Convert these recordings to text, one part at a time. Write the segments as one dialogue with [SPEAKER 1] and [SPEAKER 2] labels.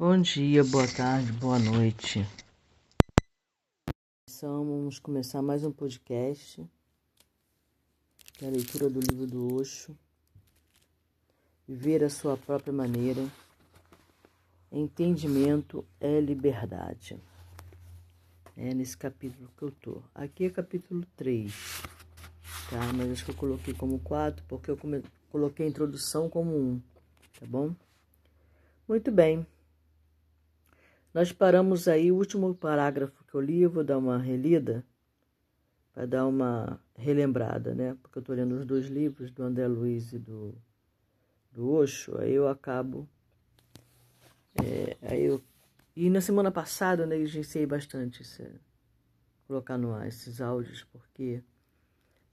[SPEAKER 1] Bom dia, boa tarde, boa noite. Vamos começar mais um podcast, que é a leitura do livro do Osho. Viver a sua própria maneira. Entendimento é liberdade. É nesse capítulo que eu tô. Aqui é capítulo 3, tá? Mas acho que eu coloquei como 4 porque eu coloquei a introdução como 1, tá bom? Muito bem. Nós paramos aí o último parágrafo que eu li, vou dar uma relida, para dar uma relembrada, né? Porque eu estou lendo os dois livros, do André Luiz e do, do Osho, aí eu acabo. É, aí eu, e na semana passada eu negligenciei bastante esse, colocar no ar esses áudios, porque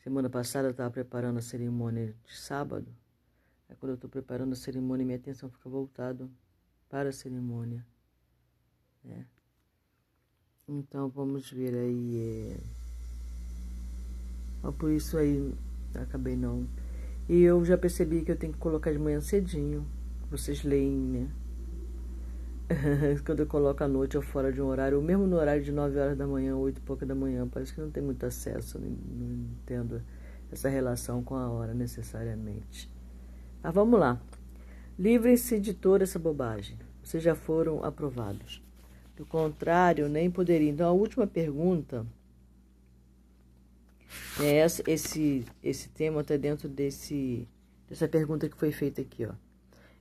[SPEAKER 1] semana passada eu estava preparando a cerimônia de sábado. Aí quando eu estou preparando a cerimônia, minha atenção fica voltada para a cerimônia. É. Então vamos ver aí. É... por isso aí acabei não. E eu já percebi que eu tenho que colocar de manhã cedinho. Vocês leem, né? Quando eu coloco à noite ou fora de um horário, ou mesmo no horário de 9 horas da manhã, 8 e pouca da manhã, parece que não tem muito acesso, não entendo essa relação com a hora necessariamente. Mas vamos lá. Livrem-se de toda essa bobagem. Vocês já foram aprovados. Do contrário, nem poderia. Então, a última pergunta é essa, esse, esse tema está dentro desse, dessa pergunta que foi feita aqui. Ó.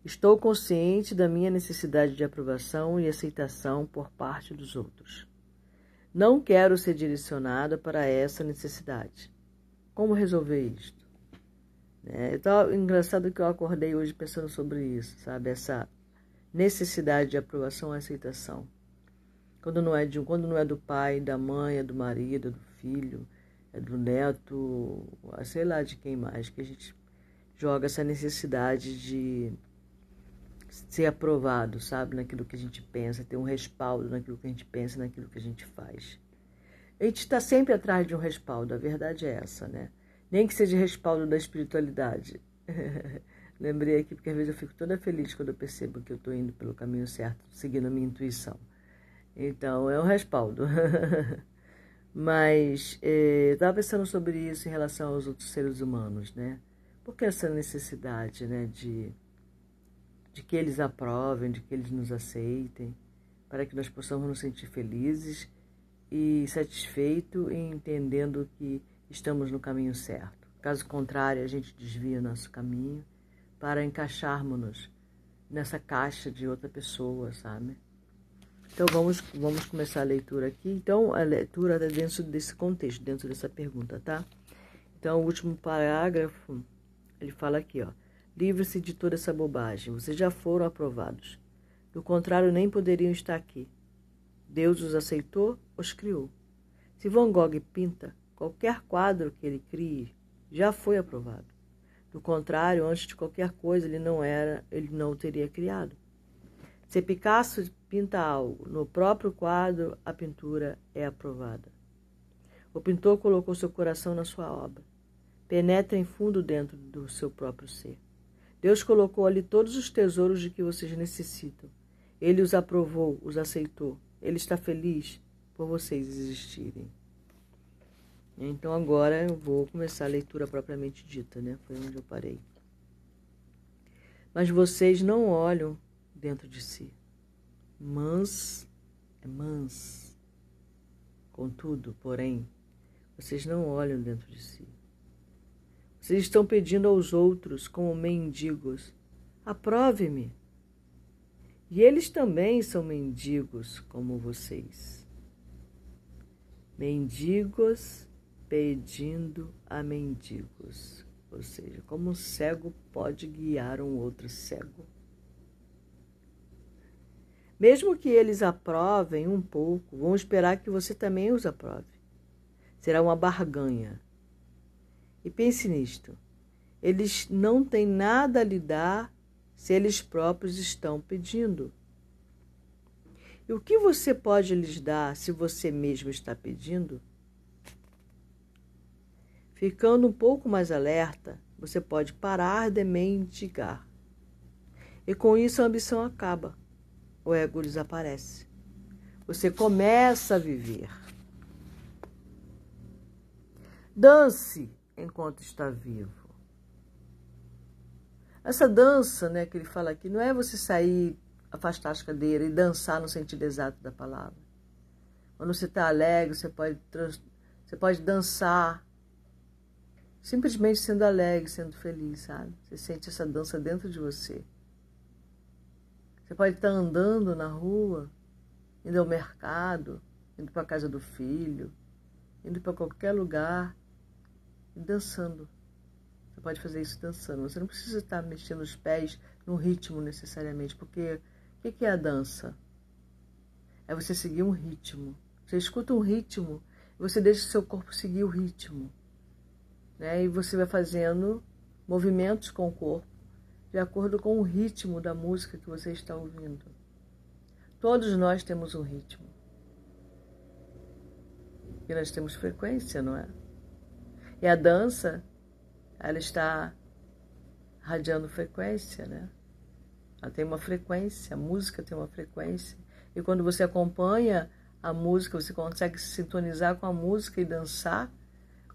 [SPEAKER 1] Estou consciente da minha necessidade de aprovação e aceitação por parte dos outros. Não quero ser direcionada para essa necessidade. Como resolver isto? É, então, engraçado que eu acordei hoje pensando sobre isso, sabe? Essa necessidade de aprovação e aceitação. Quando não é de quando não é do pai, da mãe, é do marido, é do filho, é do neto, sei lá de quem mais, que a gente joga essa necessidade de ser aprovado, sabe, naquilo que a gente pensa, ter um respaldo naquilo que a gente pensa, naquilo que a gente faz. A gente está sempre atrás de um respaldo, a verdade é essa, né? Nem que seja respaldo da espiritualidade. Lembrei aqui porque às vezes eu fico toda feliz quando eu percebo que eu estou indo pelo caminho certo, seguindo a minha intuição. Então, é um respaldo. Mas é, estava pensando sobre isso em relação aos outros seres humanos, né? Por que essa necessidade, né, de, de que eles aprovem, de que eles nos aceitem, para que nós possamos nos sentir felizes e satisfeitos e entendendo que estamos no caminho certo. Caso contrário, a gente desvia nosso caminho para encaixarmos-nos nessa caixa de outra pessoa, sabe? Então vamos, vamos começar a leitura aqui. Então a leitura está dentro desse contexto, dentro dessa pergunta, tá? Então o último parágrafo, ele fala aqui, ó. Livre-se de toda essa bobagem. Vocês já foram aprovados. Do contrário, nem poderiam estar aqui. Deus os aceitou, os criou. Se Van Gogh pinta, qualquer quadro que ele crie já foi aprovado. Do contrário, antes de qualquer coisa, ele não era, ele não teria criado. Se Picasso pinta algo no próprio quadro, a pintura é aprovada. O pintor colocou seu coração na sua obra. Penetra em fundo dentro do seu próprio ser. Deus colocou ali todos os tesouros de que vocês necessitam. Ele os aprovou, os aceitou. Ele está feliz por vocês existirem. Então agora eu vou começar a leitura propriamente dita, né? Foi onde eu parei. Mas vocês não olham dentro de si. Mans é mans. Contudo, porém, vocês não olham dentro de si. Vocês estão pedindo aos outros, como mendigos, aprove-me. E eles também são mendigos como vocês. Mendigos pedindo a mendigos. Ou seja, como um cego pode guiar um outro cego. Mesmo que eles aprovem um pouco, vão esperar que você também os aprove. Será uma barganha. E pense nisto: eles não têm nada a lhe dar se eles próprios estão pedindo. E o que você pode lhes dar se você mesmo está pedindo? Ficando um pouco mais alerta, você pode parar de mendigar. E com isso a ambição acaba o ego desaparece. Você começa a viver. Dance enquanto está vivo. Essa dança, né, que ele fala aqui, não é você sair, afastar as cadeiras e dançar no sentido exato da palavra. Quando você está alegre, você pode, você pode dançar simplesmente sendo alegre, sendo feliz, sabe? Você sente essa dança dentro de você. Você pode estar andando na rua, indo ao mercado, indo para a casa do filho, indo para qualquer lugar e dançando. Você pode fazer isso dançando. Você não precisa estar mexendo os pés no ritmo necessariamente, porque o que é a dança? É você seguir um ritmo. Você escuta um ritmo você deixa o seu corpo seguir o ritmo. Né? E você vai fazendo movimentos com o corpo de acordo com o ritmo da música que você está ouvindo. Todos nós temos um ritmo. E nós temos frequência, não é? E a dança, ela está radiando frequência, né? Ela tem uma frequência, a música tem uma frequência. E quando você acompanha a música, você consegue se sintonizar com a música e dançar,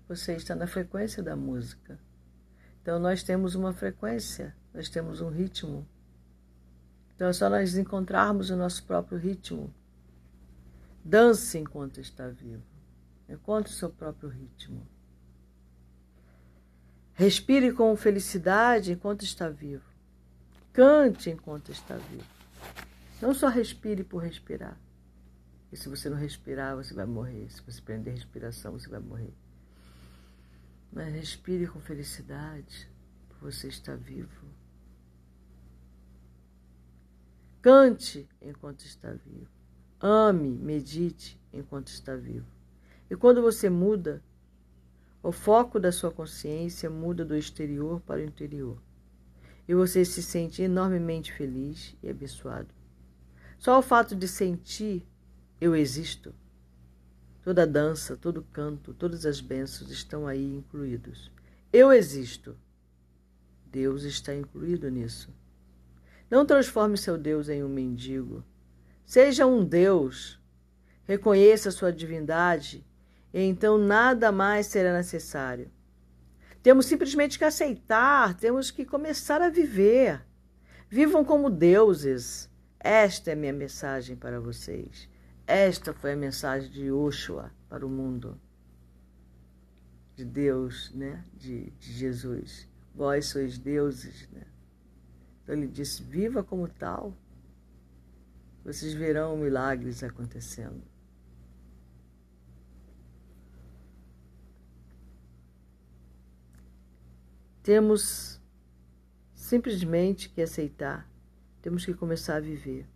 [SPEAKER 1] você está na frequência da música. Então nós temos uma frequência, nós temos um ritmo. Então é só nós encontrarmos o nosso próprio ritmo. Dance enquanto está vivo. Encontre o seu próprio ritmo. Respire com felicidade enquanto está vivo. Cante enquanto está vivo. Não só respire por respirar. E se você não respirar, você vai morrer. Se você prender respiração, você vai morrer. Mas respire com felicidade, você estar vivo. Cante enquanto está vivo. Ame, medite enquanto está vivo. E quando você muda, o foco da sua consciência muda do exterior para o interior. E você se sente enormemente feliz e abençoado. Só o fato de sentir eu existo Toda dança, todo canto, todas as bênçãos estão aí incluídos. Eu existo. Deus está incluído nisso. Não transforme seu Deus em um mendigo. Seja um Deus. Reconheça sua divindade e então nada mais será necessário. Temos simplesmente que aceitar, temos que começar a viver. Vivam como deuses. Esta é minha mensagem para vocês. Esta foi a mensagem de Oshua para o mundo, de Deus, né? de, de Jesus. Vós sois deuses. Né? Ele disse: viva como tal. Vocês verão milagres acontecendo. Temos simplesmente que aceitar, temos que começar a viver.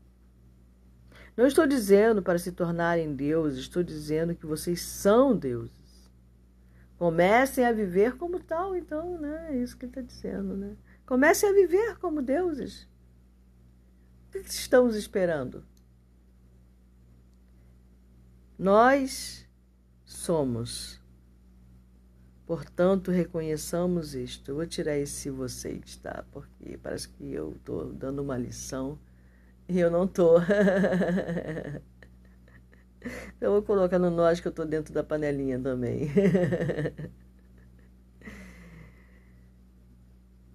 [SPEAKER 1] Não estou dizendo para se tornarem deuses, estou dizendo que vocês são deuses. Comecem a viver como tal, então, né? É isso que ele está dizendo, né? Comecem a viver como deuses. O que estamos esperando? Nós somos. Portanto, reconheçamos isto. Eu vou tirar esse vocês, tá? Porque parece que eu estou dando uma lição e eu não tô. eu vou colocar no nós que eu tô dentro da panelinha também.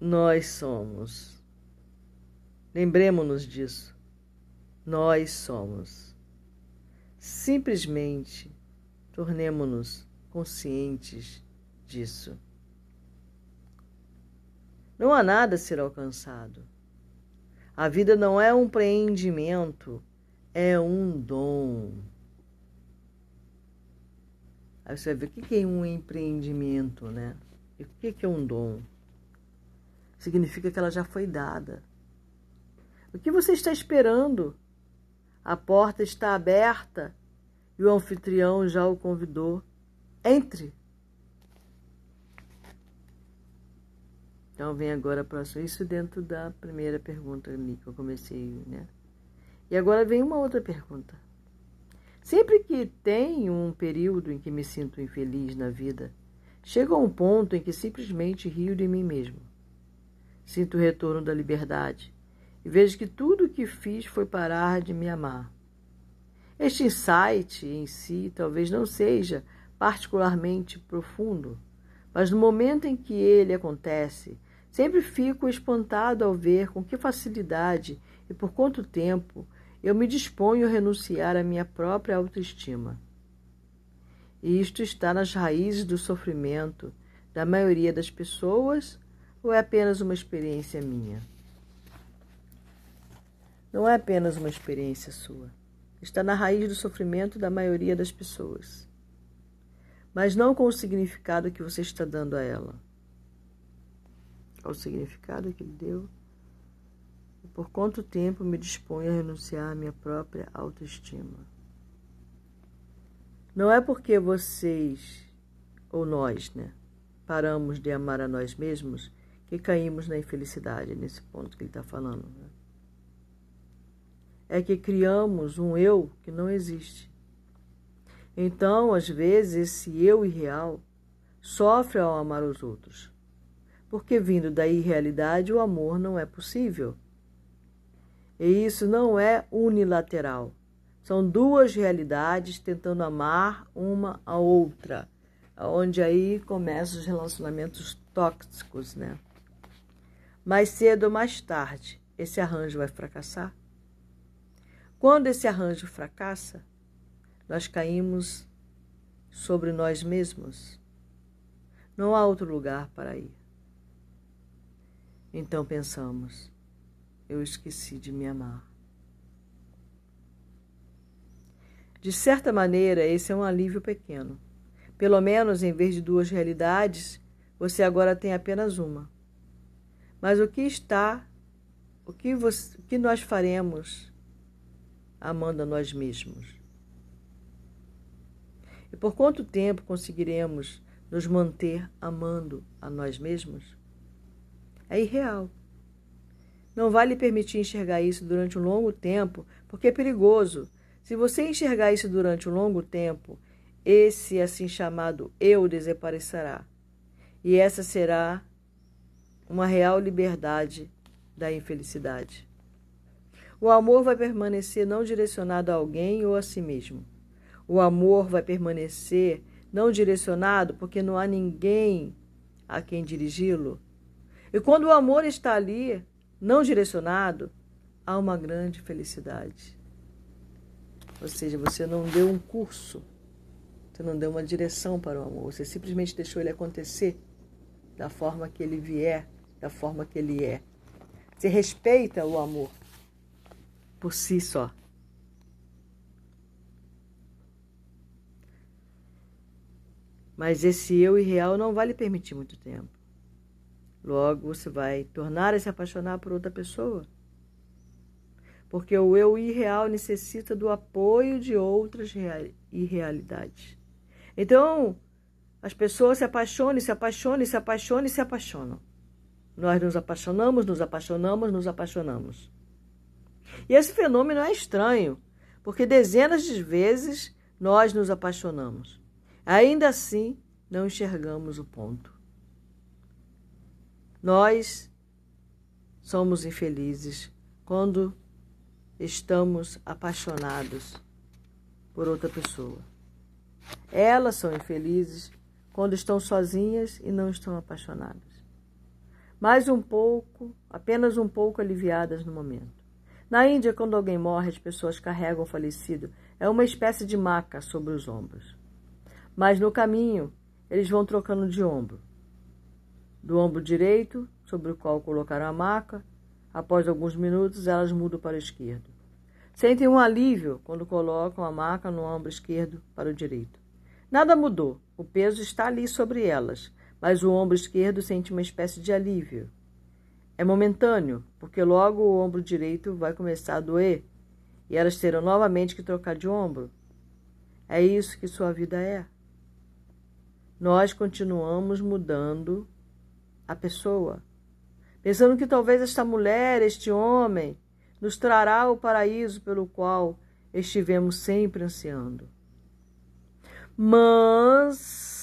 [SPEAKER 1] Nós somos. Lembremos-nos disso. Nós somos. Simplesmente tornemos-nos conscientes disso. Não há nada a ser alcançado. A vida não é um empreendimento, é um dom. Aí você vai ver o que é um empreendimento, né? E o que é um dom? Significa que ela já foi dada. O que você está esperando? A porta está aberta e o anfitrião já o convidou. Entre. Então vem agora a próxima. Isso dentro da primeira pergunta que eu comecei, né? E agora vem uma outra pergunta. Sempre que tenho um período em que me sinto infeliz na vida, chego a um ponto em que simplesmente rio de mim mesmo. Sinto o retorno da liberdade e vejo que tudo o que fiz foi parar de me amar. Este insight em si talvez não seja particularmente profundo, mas no momento em que ele acontece, sempre fico espantado ao ver com que facilidade e por quanto tempo eu me disponho a renunciar à minha própria autoestima. E isto está nas raízes do sofrimento da maioria das pessoas ou é apenas uma experiência minha? Não é apenas uma experiência sua. Está na raiz do sofrimento da maioria das pessoas. Mas não com o significado que você está dando a ela. Qual o significado que ele deu? Por quanto tempo me disponho a renunciar à minha própria autoestima? Não é porque vocês, ou nós, né, paramos de amar a nós mesmos que caímos na infelicidade, nesse ponto que ele está falando. Né? É que criamos um eu que não existe. Então, às vezes, esse eu irreal sofre ao amar os outros, porque vindo da irrealidade o amor não é possível. E isso não é unilateral. São duas realidades tentando amar uma a outra, onde aí começam os relacionamentos tóxicos, né? Mais cedo ou mais tarde, esse arranjo vai fracassar. Quando esse arranjo fracassa, nós caímos sobre nós mesmos. Não há outro lugar para ir. Então pensamos, eu esqueci de me amar. De certa maneira, esse é um alívio pequeno. Pelo menos, em vez de duas realidades, você agora tem apenas uma. Mas o que está, o que, você, o que nós faremos amando a nós mesmos? E por quanto tempo conseguiremos nos manter amando a nós mesmos? É irreal. Não vale permitir enxergar isso durante um longo tempo, porque é perigoso. Se você enxergar isso durante um longo tempo, esse assim chamado eu desaparecerá. E essa será uma real liberdade da infelicidade. O amor vai permanecer não direcionado a alguém ou a si mesmo. O amor vai permanecer não direcionado porque não há ninguém a quem dirigi-lo. E quando o amor está ali, não direcionado, há uma grande felicidade. Ou seja, você não deu um curso, você não deu uma direção para o amor, você simplesmente deixou ele acontecer da forma que ele vier da forma que ele é. Você respeita o amor por si só. Mas esse eu irreal não vai lhe permitir muito tempo. Logo, você vai tornar a se apaixonar por outra pessoa. Porque o eu irreal necessita do apoio de outras irrealidades. Então, as pessoas se apaixonam, se apaixonam, se apaixonam e se apaixonam. Nós nos apaixonamos, nos apaixonamos, nos apaixonamos. E esse fenômeno é estranho, porque dezenas de vezes nós nos apaixonamos. Ainda assim, não enxergamos o ponto. Nós somos infelizes quando estamos apaixonados por outra pessoa. Elas são infelizes quando estão sozinhas e não estão apaixonadas mais um pouco, apenas um pouco aliviadas no momento. Na Índia, quando alguém morre, as pessoas carregam o falecido. É uma espécie de maca sobre os ombros. Mas no caminho, eles vão trocando de ombro. Do ombro direito, sobre o qual colocaram a maca, após alguns minutos, elas mudam para o esquerdo. Sentem um alívio quando colocam a maca no ombro esquerdo para o direito. Nada mudou, o peso está ali sobre elas, mas o ombro esquerdo sente uma espécie de alívio. É momentâneo, porque logo o ombro direito vai começar a doer e elas terão novamente que trocar de ombro. É isso que sua vida é. Nós continuamos mudando a pessoa, pensando que talvez esta mulher, este homem, nos trará o paraíso pelo qual estivemos sempre ansiando. Mas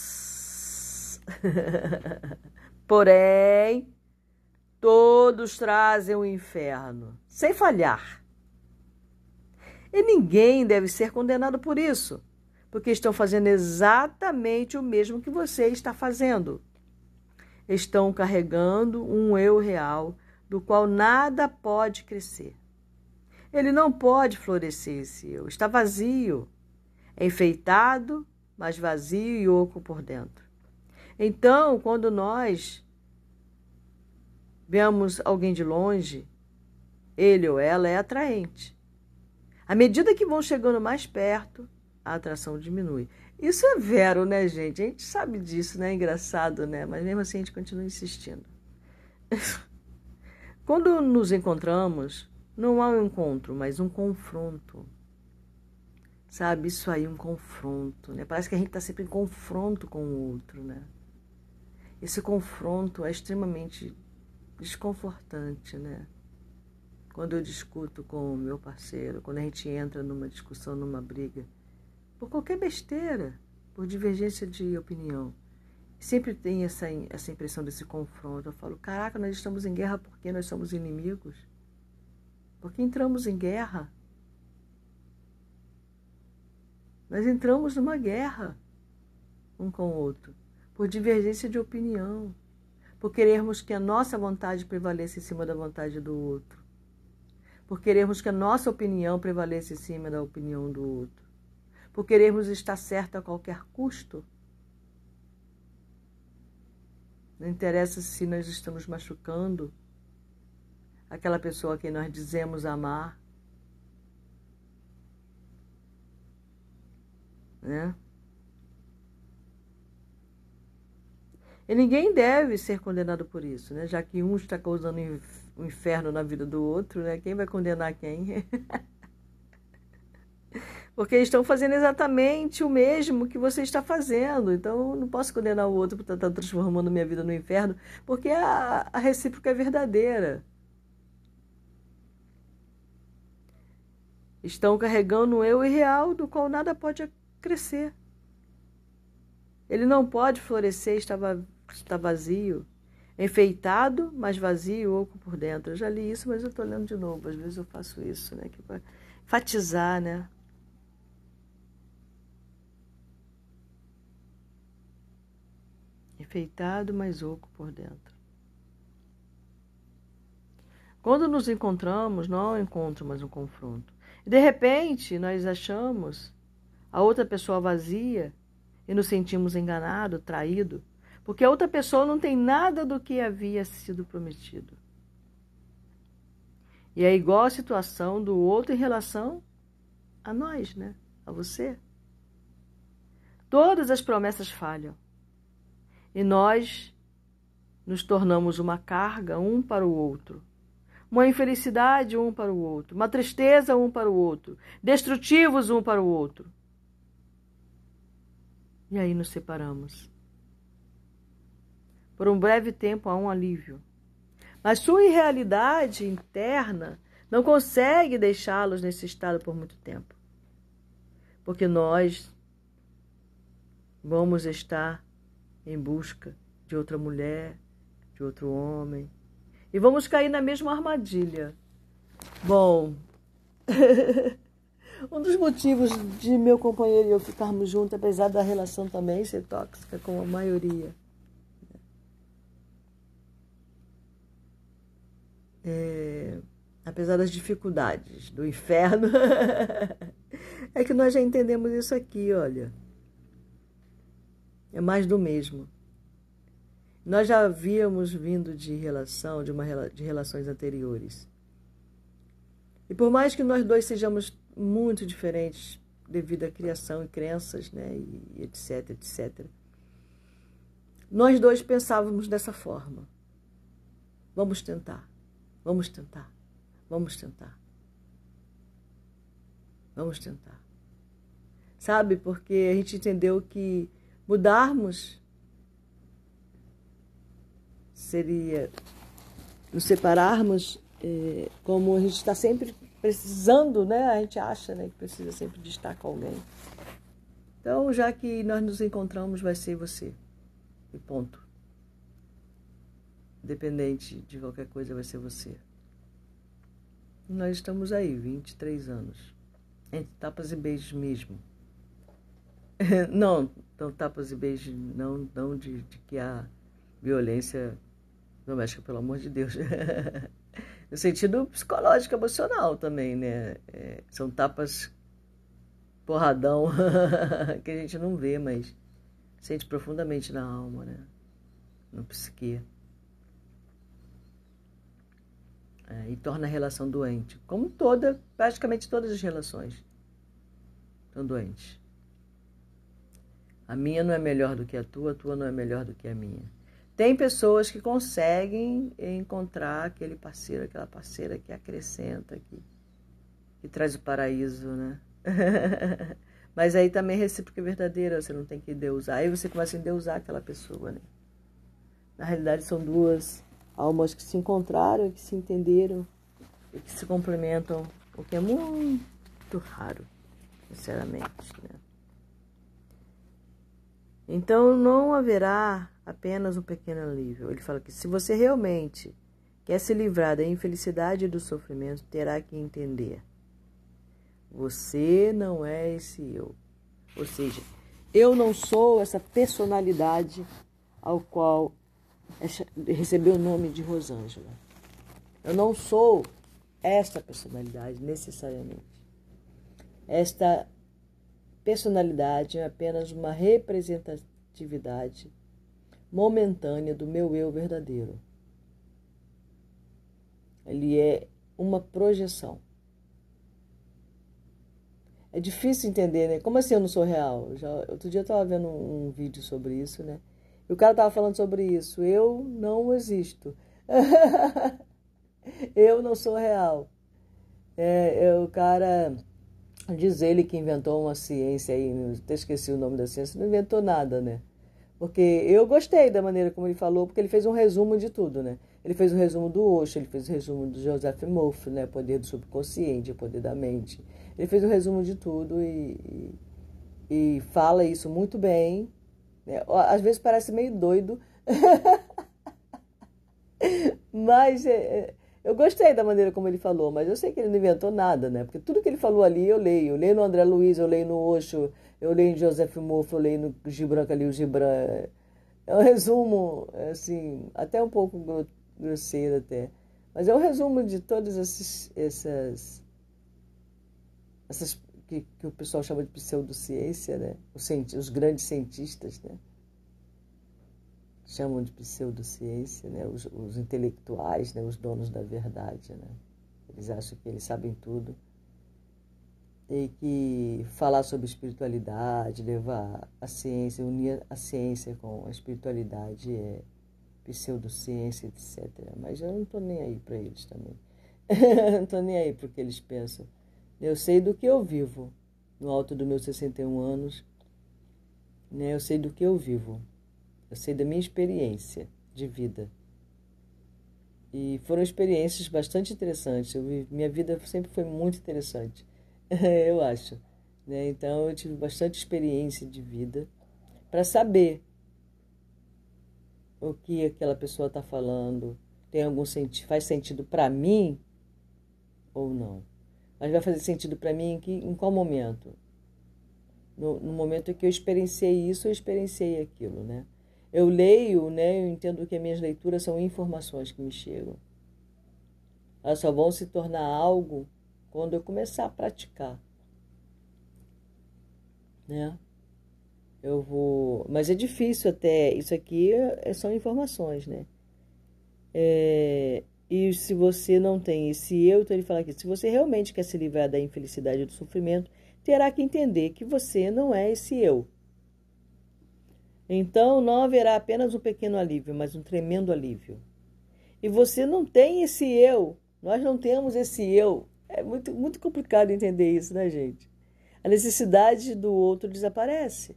[SPEAKER 1] Porém, todos trazem o inferno, sem falhar. E ninguém deve ser condenado por isso, porque estão fazendo exatamente o mesmo que você está fazendo. Estão carregando um eu real, do qual nada pode crescer. Ele não pode florescer esse eu, está vazio, enfeitado, mas vazio e oco por dentro. Então, quando nós vemos alguém de longe, ele ou ela é atraente. À medida que vão chegando mais perto, a atração diminui. Isso é vero, né, gente? A gente sabe disso, né? É engraçado, né? Mas mesmo assim a gente continua insistindo. Quando nos encontramos, não há um encontro, mas um confronto. Sabe, isso aí, um confronto, né? Parece que a gente está sempre em confronto com o outro, né? Esse confronto é extremamente desconfortante, né? Quando eu discuto com o meu parceiro, quando a gente entra numa discussão, numa briga, por qualquer besteira, por divergência de opinião, sempre tem essa, essa impressão desse confronto. Eu falo, caraca, nós estamos em guerra porque nós somos inimigos? Porque entramos em guerra? Nós entramos numa guerra um com o outro, por divergência de opinião por querermos que a nossa vontade prevaleça em cima da vontade do outro, por querermos que a nossa opinião prevaleça em cima da opinião do outro, por querermos estar certo a qualquer custo. Não interessa se nós estamos machucando aquela pessoa a quem nós dizemos amar. Né? E ninguém deve ser condenado por isso, né? Já que um está causando um inferno na vida do outro, né? Quem vai condenar quem? Porque estão fazendo exatamente o mesmo que você está fazendo. Então, não posso condenar o outro por estar transformando minha vida no inferno, porque a, a recíproca é verdadeira. Estão carregando um eu irreal do qual nada pode crescer. Ele não pode florescer, estava está vazio, enfeitado, mas vazio, oco por dentro. Eu já li isso, mas eu estou lendo de novo. Às vezes eu faço isso, né? Que é para enfatizar, né? Enfeitado, mas oco por dentro. Quando nos encontramos, não é um encontro, mas um confronto. De repente, nós achamos a outra pessoa vazia e nos sentimos enganados, traídos porque a outra pessoa não tem nada do que havia sido prometido. E é igual a situação do outro em relação a nós, né? A você. Todas as promessas falham. E nós nos tornamos uma carga um para o outro. Uma infelicidade um para o outro, uma tristeza um para o outro, destrutivos um para o outro. E aí nos separamos. Por um breve tempo há um alívio. Mas sua irrealidade interna não consegue deixá-los nesse estado por muito tempo. Porque nós vamos estar em busca de outra mulher, de outro homem, e vamos cair na mesma armadilha. Bom, um dos motivos de meu companheiro e eu ficarmos juntos, apesar da relação também ser tóxica com a maioria, é, apesar das dificuldades do inferno, é que nós já entendemos isso aqui, olha. É mais do mesmo. Nós já havíamos vindo de relação, de, uma, de relações anteriores. E por mais que nós dois sejamos muito diferentes devido à criação e crenças, né, e etc, etc, nós dois pensávamos dessa forma. Vamos tentar. Vamos tentar. Vamos tentar. Vamos tentar. Sabe, porque a gente entendeu que mudarmos seria nos separarmos, é, como a gente está sempre precisando, né? A gente acha né, que precisa sempre de estar com alguém. Então, já que nós nos encontramos, vai ser você. E ponto. Independente de qualquer coisa, vai ser você. Nós estamos aí, 23 anos. Entre tapas e beijos mesmo. não, não tapas e beijos, não, não de, de que há violência doméstica, pelo amor de Deus. no sentido psicológico, emocional também, né? É, são tapas porradão que a gente não vê, mas sente profundamente na alma, né? No psique. É, e torna a relação doente. Como toda, praticamente todas as relações estão doentes. A minha não é melhor do que a tua, a tua não é melhor do que a minha. Tem pessoas que conseguem encontrar aquele parceiro, aquela parceira que acrescenta, que, que traz o paraíso, né? Mas aí também é recíproca e verdadeira, você não tem que deusar. Aí você começa a endeusar aquela pessoa, né? Na realidade são duas almas que se encontraram, que se entenderam e que se complementam, o que é muito raro, sinceramente, né? Então não haverá apenas um pequeno alívio. Ele fala que se você realmente quer se livrar da infelicidade e do sofrimento, terá que entender. Você não é esse eu. Ou seja, eu não sou essa personalidade ao qual recebeu o nome de Rosângela. Eu não sou esta personalidade necessariamente. Esta personalidade é apenas uma representatividade momentânea do meu eu verdadeiro. Ele é uma projeção. É difícil entender, né? Como assim eu não sou real? Já, outro dia eu estava vendo um, um, vídeo sobre isso, né? E o cara estava falando sobre isso. Eu não existo. eu não sou real. É, é, o cara diz ele que inventou uma ciência aí, até esqueci o nome da ciência, não inventou nada, né? Porque eu gostei da maneira como ele falou, porque ele fez um resumo de tudo, né? Ele fez um resumo do Osho, ele fez um resumo do Joseph Moff, né? Poder do subconsciente, poder da mente. Ele fez um resumo de tudo e, e, e fala isso muito bem. Né? Às vezes parece meio doido, mas é, é, eu gostei da maneira como ele falou, mas eu sei que ele não inventou nada, né? Porque tudo que ele falou ali eu leio. Eu leio no André Luiz, eu leio no Osho, eu leio em Joseph Mouffe, eu leio no Gibran Khalil Gibran. É um resumo, assim, até um pouco grosseiro até. Mas é um resumo de todas essas, essas, essas que, que o pessoal chama de pseudociência, né? Os, os grandes cientistas, né? Chamam de pseudociência, né? Os, os intelectuais, né? Os donos da verdade, né? Eles acham que eles sabem tudo e que falar sobre espiritualidade, levar a ciência, unir a ciência com a espiritualidade é pseudociência, etc. Mas eu não estou nem aí para eles também. não estou nem aí para o que eles pensam. Eu sei do que eu vivo no alto dos meus 61 anos. Né? Eu sei do que eu vivo. Eu sei da minha experiência de vida. E foram experiências bastante interessantes. Minha vida sempre foi muito interessante. eu acho. Né? Então eu tive bastante experiência de vida para saber o que aquela pessoa está falando tem algum sentido, faz sentido para mim ou não. Mas vai fazer sentido para mim em, que, em qual momento? No, no, momento em que eu experienciei isso, eu experienciei aquilo, né? Eu leio, né? Eu entendo que as minhas leituras são informações que me chegam. Elas só vão se tornar algo quando eu começar a praticar, né? Eu vou, mas é difícil até. Isso aqui é, são informações, né? É, e se você não tem esse eu, então ele fala aqui: se você realmente quer se livrar da infelicidade e do sofrimento, terá que entender que você não é esse eu. Então não haverá apenas um pequeno alívio, mas um tremendo alívio. E você não tem esse eu, nós não temos esse eu é muito, muito complicado entender isso, né, gente? A necessidade do outro desaparece.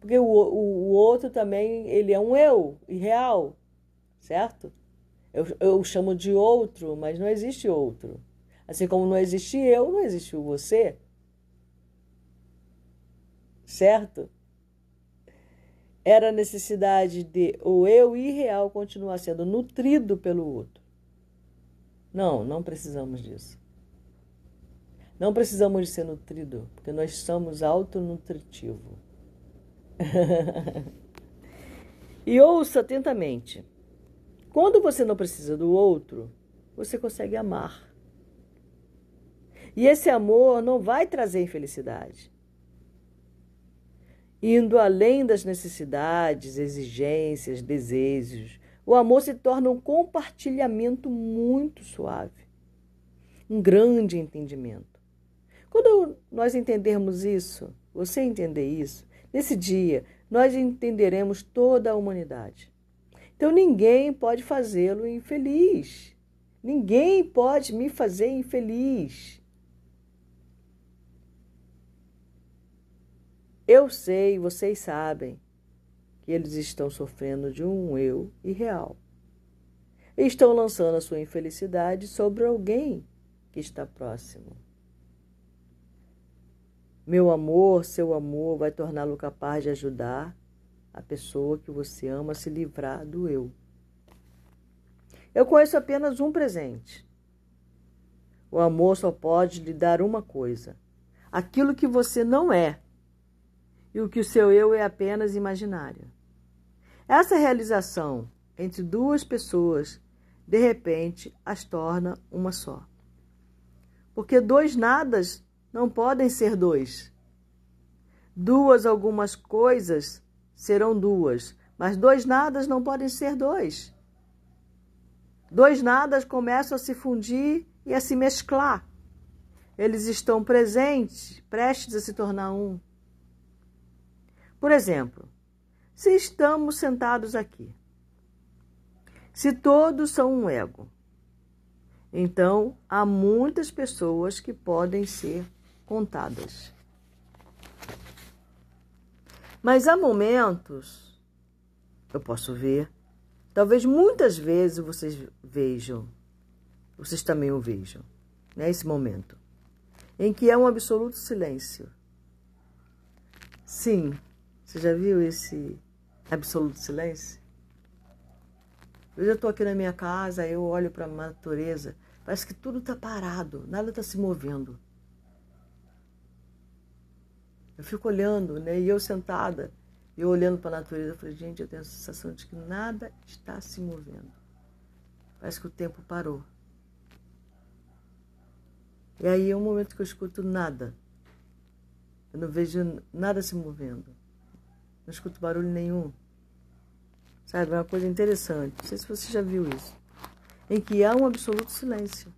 [SPEAKER 1] Porque o, o, o outro também, ele é um eu, irreal, certo? Eu, eu chamo de outro, mas não existe outro. Assim como não existe eu, não existe você. Certo? era a necessidade de o eu irreal continuar sendo nutrido pelo outro. Não, não precisamos disso. Não precisamos de ser nutrido, porque nós somos autonutritivo. e ouça atentamente. Quando você não precisa do outro, você consegue amar. E esse amor não vai trazer infelicidade. Indo além das necessidades, exigências, desejos, o amor se torna um compartilhamento muito suave, um grande entendimento. Quando nós entendermos isso, você entender isso, nesse dia nós entenderemos toda a humanidade. Então ninguém pode fazê-lo infeliz. Ninguém pode me fazer infeliz. Eu sei, vocês sabem, que eles estão sofrendo de um eu irreal. Estão lançando a sua infelicidade sobre alguém que está próximo. Meu amor, seu amor vai torná-lo capaz de ajudar a pessoa que você ama se livrar do eu. Eu conheço apenas um presente. O amor só pode lhe dar uma coisa: aquilo que você não é e o que o seu eu é apenas imaginário. Essa realização entre duas pessoas, de repente, as torna uma só. Porque dois nadas não podem ser dois. Duas algumas coisas serão duas, mas dois nadas não podem ser dois. Dois nadas começam a se fundir e a se mesclar. Eles estão presentes, prestes a se tornar um. Por exemplo, se estamos sentados aqui, se todos são um ego, então há muitas pessoas que podem ser contadas. Mas há momentos, eu posso ver, talvez muitas vezes vocês vejam, vocês também o vejam, né, momento, em que é um absoluto silêncio. Sim, você já viu esse absoluto silêncio? Eu já estou aqui na minha casa, eu olho para a natureza, parece que tudo está parado, nada está se movendo. Eu fico olhando, né? E eu sentada, eu olhando para a natureza, eu falei, gente, eu tenho a sensação de que nada está se movendo. Parece que o tempo parou. E aí é um momento que eu escuto nada. Eu não vejo nada se movendo não escuto barulho nenhum. Sabe, é uma coisa interessante. Não sei se você já viu isso. Em que há um absoluto silêncio.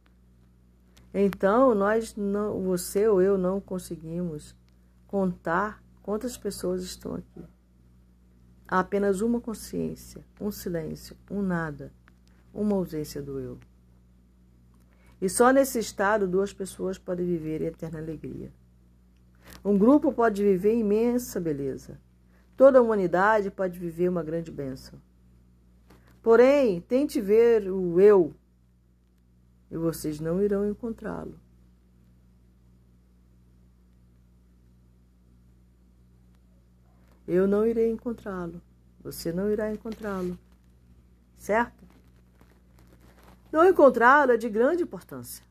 [SPEAKER 1] Então, nós não, você ou eu não conseguimos contar quantas pessoas estão aqui. Há apenas uma consciência, um silêncio, um nada, uma ausência do eu. E só nesse estado duas pessoas podem viver em eterna alegria. Um grupo pode viver imensa beleza. Toda a humanidade pode viver uma grande bênção. Porém, tente ver o eu e vocês não irão encontrá-lo. Eu não irei encontrá-lo. Você não irá encontrá-lo. Certo? Não encontrá-lo é de grande importância.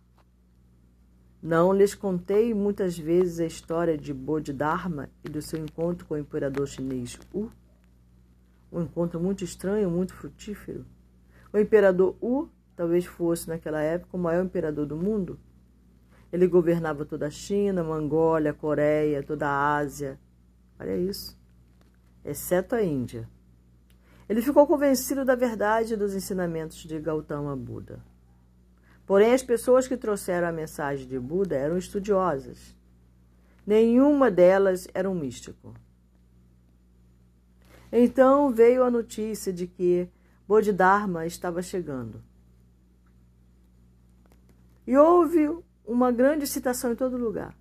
[SPEAKER 1] Não lhes contei muitas vezes a história de Bodhidharma e do seu encontro com o imperador chinês Wu? Um encontro muito estranho, muito frutífero. O imperador Wu talvez fosse, naquela época, o maior imperador do mundo. Ele governava toda a China, Mongólia, Coreia, toda a Ásia. Olha isso. Exceto a Índia. Ele ficou convencido da verdade dos ensinamentos de Gautama Buda. Porém, as pessoas que trouxeram a mensagem de Buda eram estudiosas. Nenhuma delas era um místico. Então veio a notícia de que Bodhidharma estava chegando. E houve uma grande citação em todo lugar.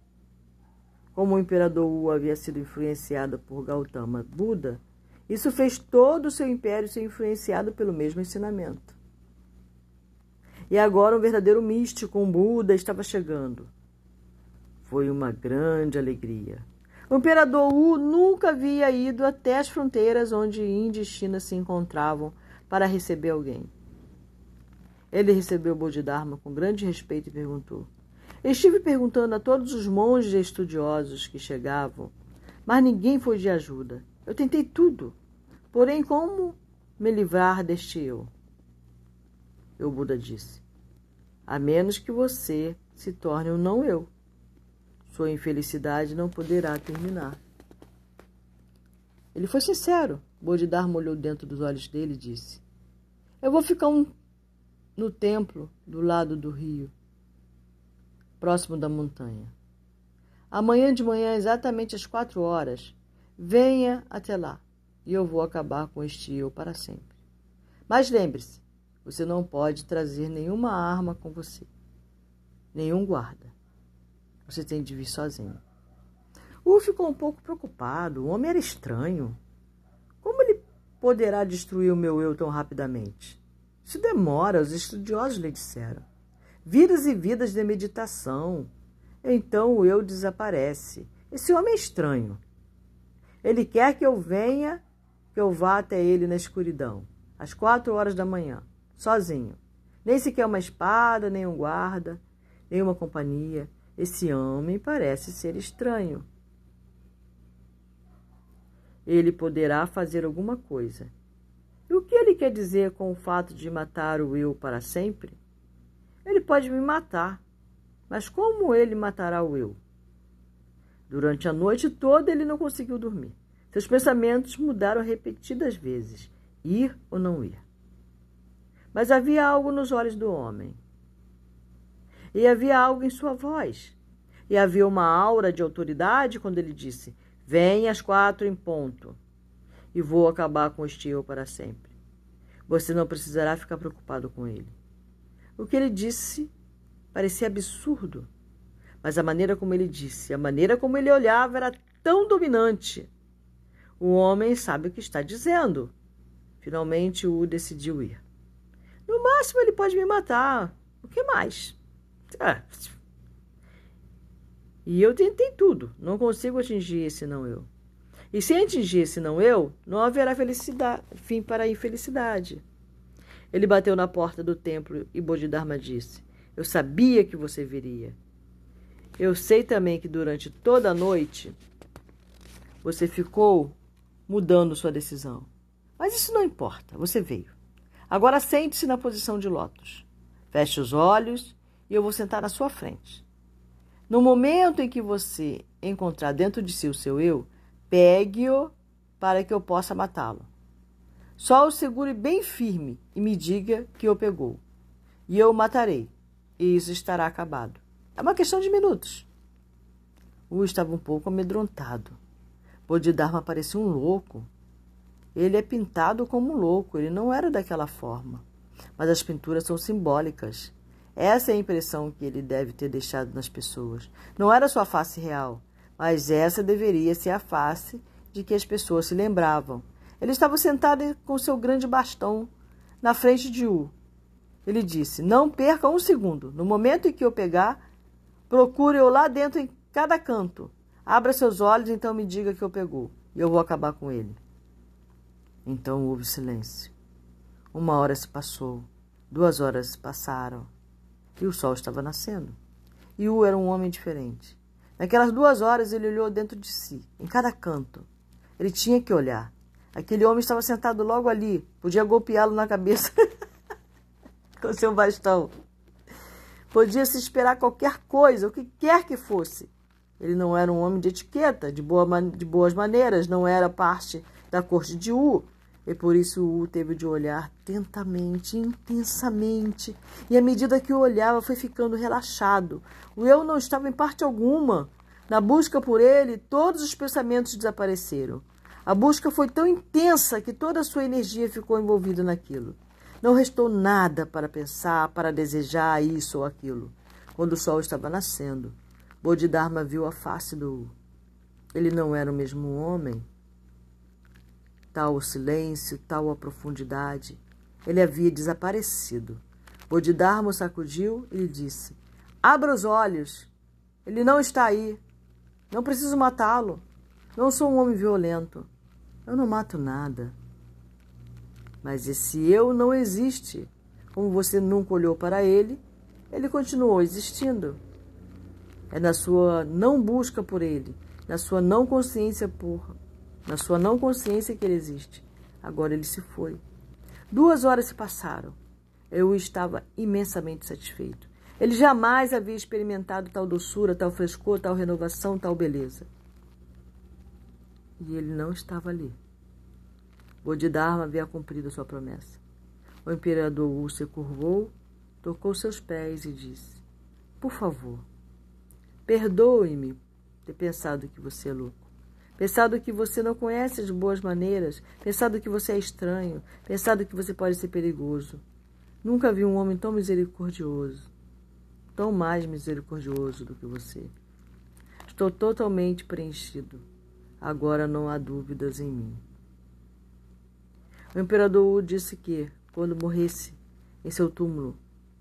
[SPEAKER 1] Como o imperador Wu havia sido influenciado por Gautama Buda, isso fez todo o seu império ser influenciado pelo mesmo ensinamento. E agora um verdadeiro místico, um Buda, estava chegando. Foi uma grande alegria. O imperador Wu nunca havia ido até as fronteiras onde Índia e China se encontravam para receber alguém. Ele recebeu Bodhidharma com grande respeito e perguntou: Estive perguntando a todos os monges e estudiosos que chegavam, mas ninguém foi de ajuda. Eu tentei tudo, porém, como me livrar deste eu? O Buda disse: A menos que você se torne um não eu. Sua infelicidade não poderá terminar. Ele foi sincero. Bodhidharma olhou dentro dos olhos dele e disse: Eu vou ficar um, no templo do lado do rio, próximo da montanha. Amanhã de manhã, exatamente às quatro horas, venha até lá e eu vou acabar com este eu para sempre. Mas lembre-se, você não pode trazer nenhuma arma com você, nenhum guarda. Você tem de vir sozinho. U ficou um pouco preocupado. O homem era estranho. Como ele poderá destruir o meu eu tão rapidamente? Isso demora, os estudiosos lhe disseram. Vidas e vidas de meditação. Então o eu desaparece. Esse homem é estranho. Ele quer que eu venha, que eu vá até ele na escuridão, às quatro horas da manhã, sozinho. Nem sequer uma espada, nem um guarda, nem uma companhia. Esse homem parece ser estranho. Ele poderá fazer alguma coisa. E o que ele quer dizer com o fato de matar o eu para sempre? Ele pode me matar, mas como ele matará o eu? Durante a noite toda ele não conseguiu dormir. Seus pensamentos mudaram repetidas vezes: ir ou não ir. Mas havia algo nos olhos do homem. E havia algo em sua voz. E havia uma aura de autoridade quando ele disse: Vem às quatro em ponto, e vou acabar com este eu para sempre. Você não precisará ficar preocupado com ele. O que ele disse parecia absurdo, mas a maneira como ele disse, a maneira como ele olhava era tão dominante. O homem sabe o que está dizendo. Finalmente, o decidiu ir. No máximo, ele pode me matar. O que mais? Ah, e eu tentei tudo, não consigo atingir esse não eu. E sem atingir esse não eu, não haverá felicidade, fim para a infelicidade. Ele bateu na porta do templo e Bodhidharma disse: Eu sabia que você viria. Eu sei também que durante toda a noite você ficou mudando sua decisão. Mas isso não importa, você veio. Agora sente-se na posição de lótus. Feche os olhos e eu vou sentar na sua frente. No momento em que você encontrar dentro de si o seu eu, pegue-o para que eu possa matá-lo. Só o segure bem firme e me diga que o pegou. E eu o matarei, e isso estará acabado. É uma questão de minutos. U estava um pouco amedrontado. Bodhidharma parecia um louco. Ele é pintado como um louco, ele não era daquela forma. Mas as pinturas são simbólicas. Essa é a impressão que ele deve ter deixado nas pessoas. Não era sua face real, mas essa deveria ser a face de que as pessoas se lembravam. Ele estava sentado com seu grande bastão na frente de U. Ele disse: Não perca um segundo. No momento em que eu pegar, procure-o lá dentro em cada canto. Abra seus olhos, então me diga que eu pegou, e eu vou acabar com ele. Então houve silêncio. Uma hora se passou, duas horas se passaram e o sol estava nascendo. E U era um homem diferente. Naquelas duas horas ele olhou dentro de si, em cada canto. Ele tinha que olhar. Aquele homem estava sentado logo ali, podia golpeá-lo na cabeça com seu bastão. Podia se esperar qualquer coisa, o que quer que fosse. Ele não era um homem de etiqueta, de, boa, de boas maneiras, não era parte da corte de U. E por isso U teve de olhar atentamente, intensamente. E à medida que o olhava, foi ficando relaxado. O eu não estava em parte alguma. Na busca por ele, todos os pensamentos desapareceram. A busca foi tão intensa que toda a sua energia ficou envolvida naquilo. Não restou nada para pensar, para desejar isso ou aquilo. Quando o sol estava nascendo, Bodhidharma viu a face do. Ele não era o mesmo homem tal o silêncio, tal a profundidade. Ele havia desaparecido. Bodhidharma sacudiu e lhe disse: Abra os olhos. Ele não está aí. Não preciso matá-lo. Não sou um homem violento. Eu não mato nada. Mas esse eu não existe. Como você nunca olhou para ele, ele continuou existindo. É na sua não busca por ele, na sua não consciência por, na sua não consciência que ele existe. Agora ele se foi. Duas horas se passaram. Eu estava imensamente satisfeito. Ele jamais havia experimentado tal doçura, tal frescor, tal renovação, tal beleza. E ele não estava ali. Bodhidharma havia cumprido sua promessa. O imperador Wu se curvou, tocou seus pés e disse: Por favor, perdoe-me ter pensado que você é louco. Pensado que você não conhece as boas maneiras, pensado que você é estranho, pensado que você pode ser perigoso. Nunca vi um homem tão misericordioso, tão mais misericordioso do que você. Estou totalmente preenchido. Agora não há dúvidas em mim. O imperador Wu disse que, quando morresse em seu túmulo,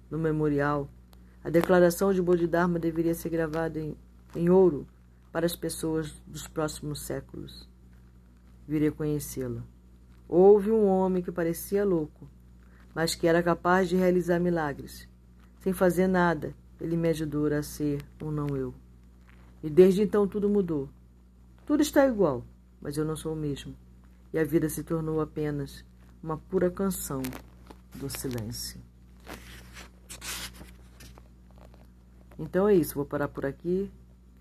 [SPEAKER 1] no memorial, a declaração de Bodhidharma deveria ser gravada em, em ouro para as pessoas dos próximos séculos. Virei conhecê-la. Houve um homem que parecia louco, mas que era capaz de realizar milagres. Sem fazer nada, ele me ajudou a ser um não eu. E desde então tudo mudou. Tudo está igual, mas eu não sou o mesmo e a vida se tornou apenas uma pura canção do silêncio. Então é isso, vou parar por aqui.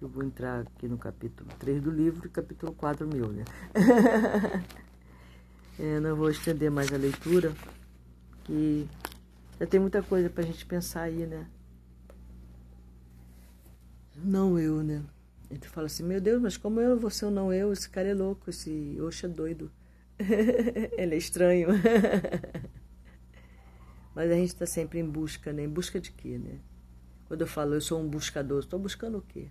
[SPEAKER 1] Eu vou entrar aqui no capítulo 3 do livro e capítulo 4 meu, né? é, não vou estender mais a leitura, que já tem muita coisa pra gente pensar aí, né? Não eu, né? A gente fala assim, meu Deus, mas como eu vou ser um não eu? Esse cara é louco, esse Oxa é doido. Ele é estranho. mas a gente está sempre em busca, né? Em busca de quê, né? Quando eu falo eu sou um buscador, estou buscando o quê?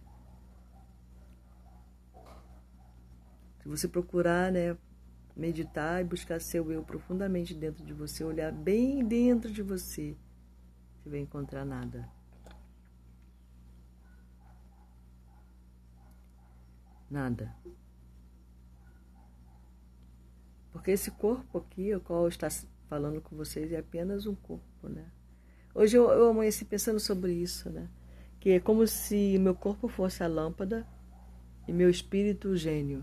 [SPEAKER 1] Se você procurar, né, meditar e buscar seu eu profundamente dentro de você, olhar bem dentro de você, você vai encontrar nada. Nada. Porque esse corpo aqui, o qual está falando com vocês, é apenas um corpo, né? Hoje eu, eu amanheci pensando sobre isso, né? Que é como se meu corpo fosse a lâmpada e meu espírito o gênio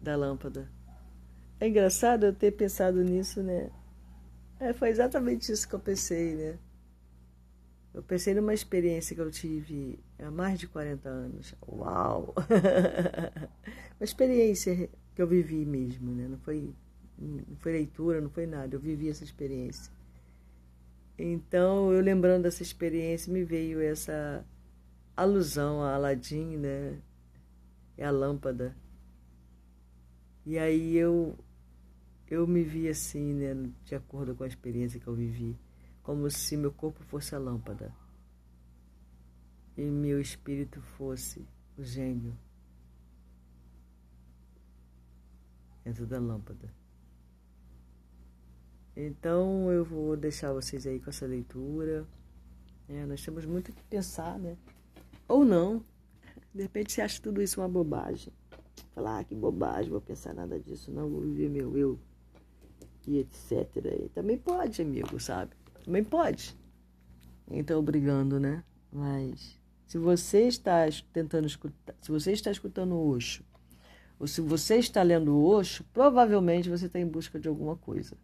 [SPEAKER 1] da lâmpada. É engraçado eu ter pensado nisso, né? É, foi exatamente isso que eu pensei, né? Eu pensei numa experiência que eu tive há mais de 40 anos. Uau! uma experiência que eu vivi mesmo, né? Não foi, não foi leitura, não foi nada. Eu vivi essa experiência. Então, eu lembrando dessa experiência, me veio essa alusão a Aladim, né? É a lâmpada. E aí eu eu me vi assim, né, de acordo com a experiência que eu vivi como se meu corpo fosse a lâmpada e meu espírito fosse o gênio dentro da lâmpada. Então eu vou deixar vocês aí com essa leitura. É, nós temos muito que pensar, né? Ou não. De repente você acha tudo isso uma bobagem. Falar, ah, que bobagem, vou pensar nada disso, não, vou viver meu eu e etc. E também pode, amigo, sabe? Também pode. Então, brigando, né? Mas se você está tentando escutar, se você está escutando o Osho, ou se você está lendo o Osho, provavelmente você está em busca de alguma coisa.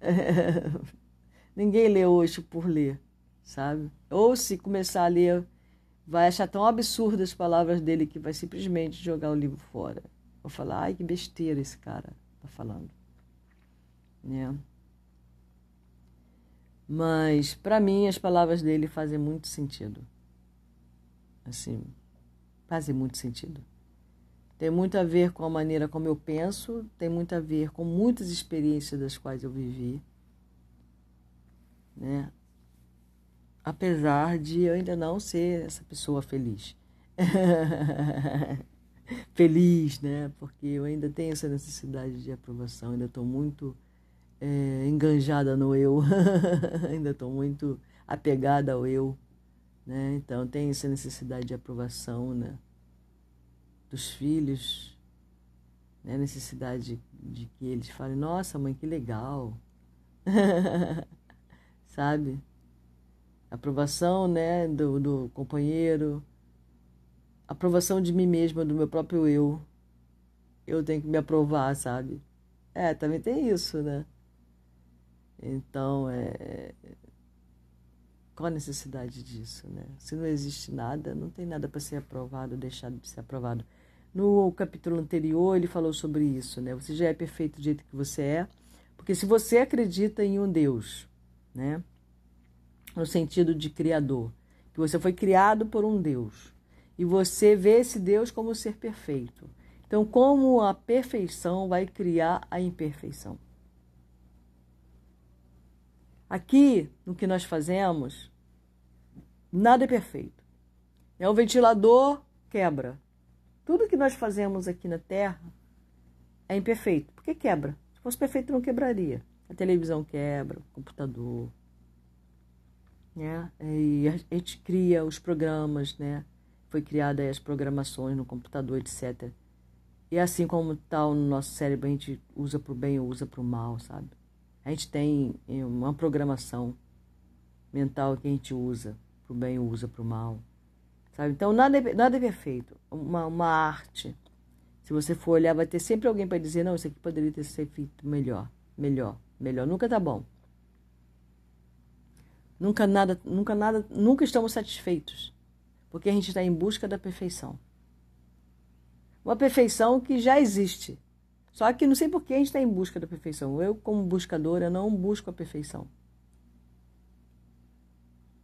[SPEAKER 1] Ninguém lê Osho por ler, sabe? Ou se começar a ler, vai achar tão absurdas as palavras dele que vai simplesmente jogar o livro fora. Vou falar, ai que besteira esse cara tá falando. Né? Mas, para mim, as palavras dele fazem muito sentido. Assim, fazem muito sentido. Tem muito a ver com a maneira como eu penso, tem muito a ver com muitas experiências das quais eu vivi. Né? Apesar de eu ainda não ser essa pessoa feliz. feliz, né? Porque eu ainda tenho essa necessidade de aprovação, ainda estou muito é, enganjada no eu, ainda estou muito apegada ao eu, né? Então tem essa necessidade de aprovação, né? dos filhos, né? necessidade de, de que eles falem: Nossa, mãe, que legal. Sabe? Aprovação né, do, do companheiro, aprovação de mim mesma, do meu próprio eu. Eu tenho que me aprovar, sabe? É, também tem isso, né? Então, é... qual a necessidade disso, né? Se não existe nada, não tem nada para ser aprovado, deixado de ser aprovado. No capítulo anterior, ele falou sobre isso, né? Você já é perfeito do jeito que você é, porque se você acredita em um Deus, né? No sentido de criador, que você foi criado por um Deus, e você vê esse Deus como ser perfeito. Então, como a perfeição vai criar a imperfeição? Aqui, no que nós fazemos, nada é perfeito. É o ventilador quebra. Tudo que nós fazemos aqui na Terra é imperfeito. Por que quebra? Se fosse perfeito, não quebraria. A televisão quebra, o computador. Né? E a gente cria os programas, né? Foi criada as programações no computador, etc. E assim como tal no nosso cérebro, a gente usa para o bem ou usa para o mal, sabe? A gente tem eh, uma programação mental que a gente usa para o bem ou usa para o mal. Sabe? Então, nada é, nada é perfeito. Uma, uma arte, se você for olhar, vai ter sempre alguém para dizer: não, isso aqui poderia ter sido feito melhor, melhor, melhor. Nunca tá bom. Nunca nada, nunca nada, nunca estamos satisfeitos, porque a gente está em busca da perfeição. Uma perfeição que já existe. Só que não sei por que a gente está em busca da perfeição. Eu, como buscadora, não busco a perfeição.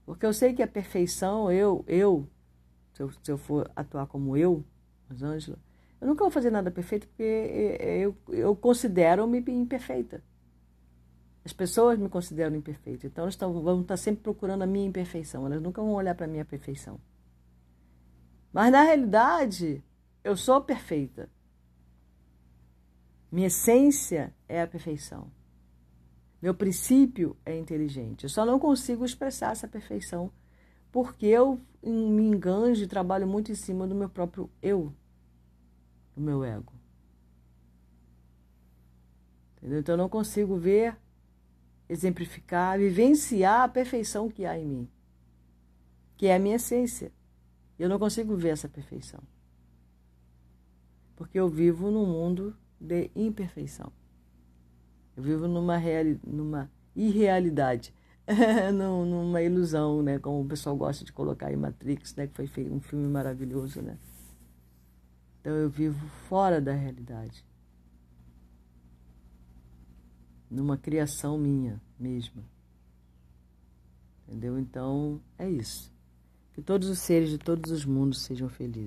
[SPEAKER 1] Porque eu sei que a perfeição, eu, eu, se eu, se eu for atuar como eu, Rosângela, eu nunca vou fazer nada perfeito porque eu, eu considero-me imperfeita. As pessoas me consideram imperfeita. Então, elas vão estar sempre procurando a minha imperfeição. Elas nunca vão olhar para a minha perfeição. Mas, na realidade, eu sou perfeita. Minha essência é a perfeição. Meu princípio é inteligente. Eu só não consigo expressar essa perfeição porque eu me enganjo e trabalho muito em cima do meu próprio eu, do meu ego. Entendeu? Então eu não consigo ver, exemplificar, vivenciar a perfeição que há em mim, que é a minha essência. Eu não consigo ver essa perfeição porque eu vivo num mundo de imperfeição. Eu vivo numa, reali numa irrealidade, numa ilusão, né? Como o pessoal gosta de colocar em Matrix, né? Que foi um filme maravilhoso, né? Então eu vivo fora da realidade. Numa criação minha mesma. Entendeu? Então é isso. Que todos os seres de todos os mundos sejam felizes.